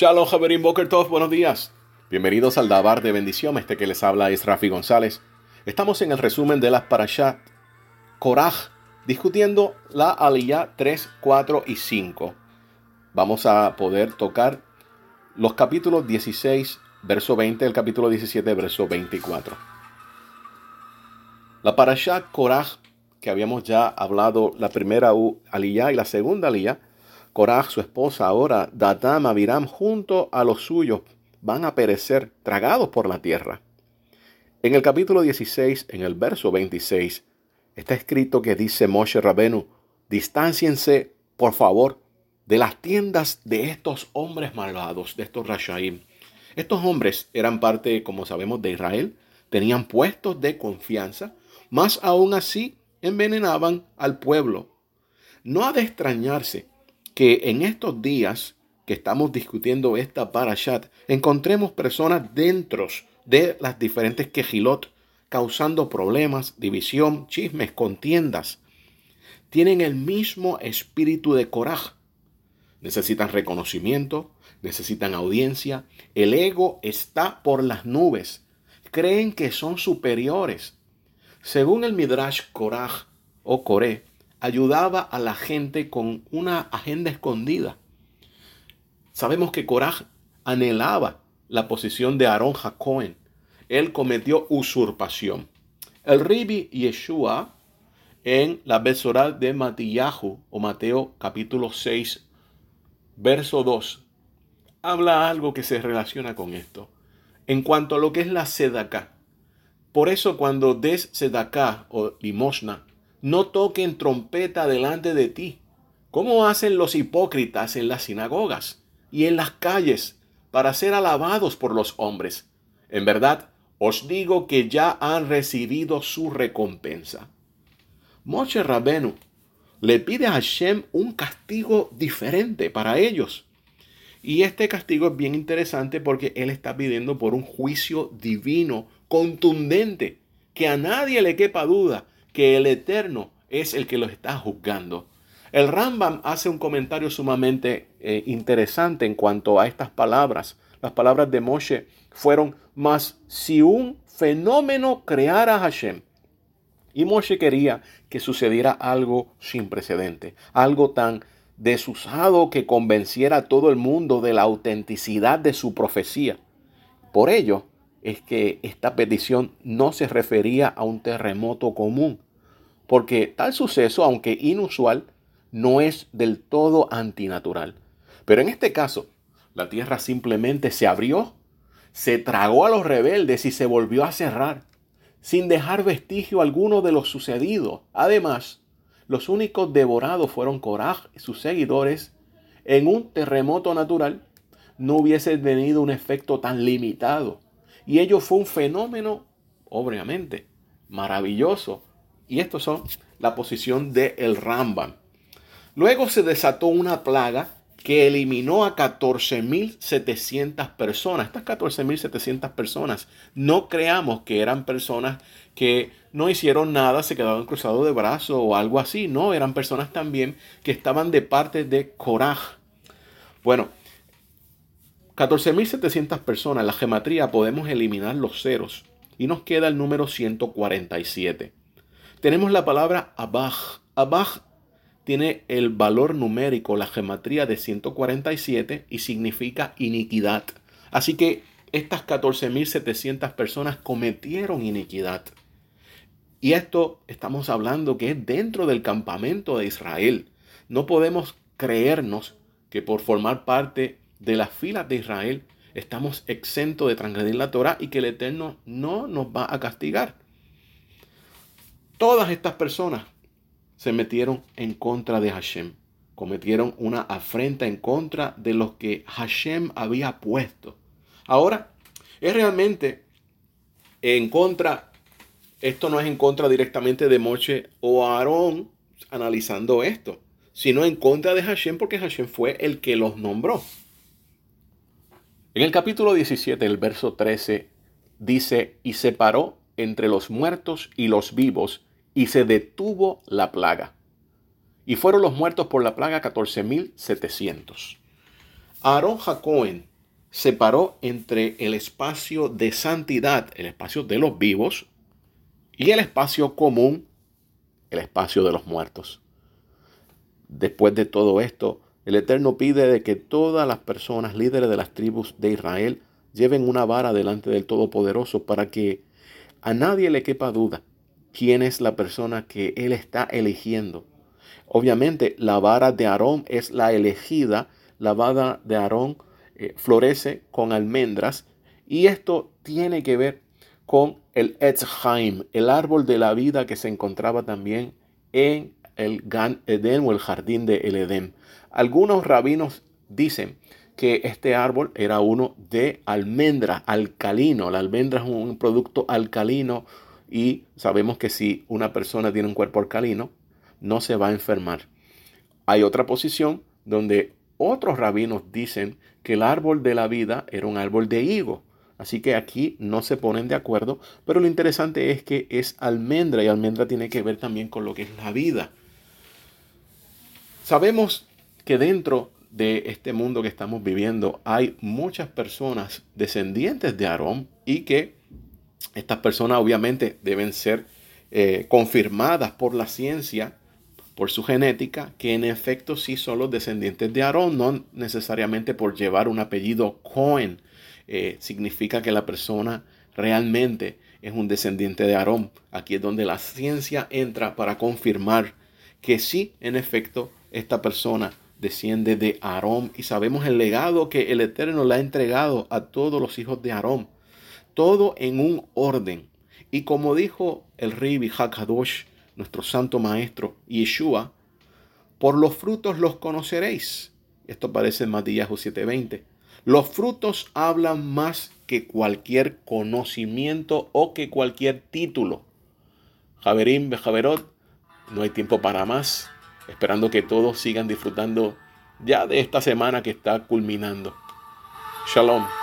Shalom, Javerín Boker Tov, buenos días. Bienvenidos al Dabar de Bendición, este que les habla es Rafi González. Estamos en el resumen de las Parashat Korach, discutiendo la Aliyah 3, 4 y 5. Vamos a poder tocar los capítulos 16, verso 20, el capítulo 17, verso 24. La Parashat Korach, que habíamos ya hablado la primera Aliyah y la segunda Aliyah, Korach, su esposa, ahora Datam, Abiram, junto a los suyos, van a perecer tragados por la tierra. En el capítulo 16, en el verso 26, está escrito que dice Moshe Rabenu, distánciense, por favor, de las tiendas de estos hombres malvados, de estos Rashaim. Estos hombres eran parte, como sabemos, de Israel, tenían puestos de confianza, más aún así envenenaban al pueblo. No ha de extrañarse que en estos días que estamos discutiendo esta parashat, encontremos personas dentro de las diferentes quejilot causando problemas, división, chismes, contiendas. Tienen el mismo espíritu de coraje. Necesitan reconocimiento, necesitan audiencia. El ego está por las nubes. Creen que son superiores. Según el Midrash Korach o Coré, ayudaba a la gente con una agenda escondida. Sabemos que Korah anhelaba la posición de Aarón Jacoen. Él cometió usurpación. El Ribi Yeshua en la Besorá de Matillahu o Mateo capítulo 6 verso 2 habla algo que se relaciona con esto. En cuanto a lo que es la sedaká. Por eso cuando des sedaká o limosna, no toquen trompeta delante de ti, como hacen los hipócritas en las sinagogas y en las calles, para ser alabados por los hombres. En verdad, os digo que ya han recibido su recompensa. Moshe Rabenu le pide a Hashem un castigo diferente para ellos. Y este castigo es bien interesante porque él está pidiendo por un juicio divino, contundente, que a nadie le quepa duda que el Eterno es el que los está juzgando. El Rambam hace un comentario sumamente eh, interesante en cuanto a estas palabras. Las palabras de Moshe fueron, más si un fenómeno creara Hashem. Y Moshe quería que sucediera algo sin precedente, algo tan desusado que convenciera a todo el mundo de la autenticidad de su profecía. Por ello, es que esta petición no se refería a un terremoto común, porque tal suceso, aunque inusual, no es del todo antinatural. Pero en este caso, la tierra simplemente se abrió, se tragó a los rebeldes y se volvió a cerrar, sin dejar vestigio alguno de lo sucedido. Además, los únicos devorados fueron Coraj y sus seguidores. En un terremoto natural no hubiese tenido un efecto tan limitado y ello fue un fenómeno, obviamente, maravilloso. Y estos son la posición de el Rambam. Luego se desató una plaga que eliminó a 14.700 personas. Estas 14.700 personas no creamos que eran personas que no hicieron nada, se quedaron cruzados de brazos o algo así. No, eran personas también que estaban de parte de Coraj. Bueno, 14.700 personas, la gematría podemos eliminar los ceros y nos queda el número 147. Tenemos la palabra abaj. Abaj tiene el valor numérico, la gematría de 147 y significa iniquidad. Así que estas 14.700 personas cometieron iniquidad. Y esto estamos hablando que es dentro del campamento de Israel. No podemos creernos que por formar parte de las filas de Israel, estamos exentos de transgredir la Torah y que el Eterno no nos va a castigar. Todas estas personas se metieron en contra de Hashem, cometieron una afrenta en contra de los que Hashem había puesto. Ahora, es realmente en contra, esto no es en contra directamente de Moche o Aarón analizando esto, sino en contra de Hashem porque Hashem fue el que los nombró. En el capítulo 17, el verso 13, dice, y separó entre los muertos y los vivos, y se detuvo la plaga. Y fueron los muertos por la plaga 14.700. Aarón Jacoen separó entre el espacio de santidad, el espacio de los vivos, y el espacio común, el espacio de los muertos. Después de todo esto, el Eterno pide de que todas las personas líderes de las tribus de Israel lleven una vara delante del Todopoderoso para que a nadie le quepa duda quién es la persona que Él está eligiendo. Obviamente la vara de Aarón es la elegida, la vara de Aarón eh, florece con almendras y esto tiene que ver con el Etzheim, el árbol de la vida que se encontraba también en el Gan Eden o el jardín de el Edén. Algunos rabinos dicen que este árbol era uno de almendra, alcalino. La almendra es un producto alcalino y sabemos que si una persona tiene un cuerpo alcalino, no se va a enfermar. Hay otra posición donde otros rabinos dicen que el árbol de la vida era un árbol de higo. Así que aquí no se ponen de acuerdo, pero lo interesante es que es almendra y almendra tiene que ver también con lo que es la vida. Sabemos que dentro de este mundo que estamos viviendo hay muchas personas descendientes de Aarón y que estas personas obviamente deben ser eh, confirmadas por la ciencia, por su genética, que en efecto sí son los descendientes de Aarón, no necesariamente por llevar un apellido Cohen. Eh, significa que la persona realmente es un descendiente de Aarón. Aquí es donde la ciencia entra para confirmar que sí, en efecto, esta persona desciende de Aarón y sabemos el legado que el Eterno le ha entregado a todos los hijos de Aarón. Todo en un orden. Y como dijo el rey Hakadosh, nuestro santo maestro Yeshua, por los frutos los conoceréis. Esto aparece en Matías 7:20. Los frutos hablan más que cualquier conocimiento o que cualquier título. Javerín Bejaverot, no hay tiempo para más esperando que todos sigan disfrutando ya de esta semana que está culminando. Shalom.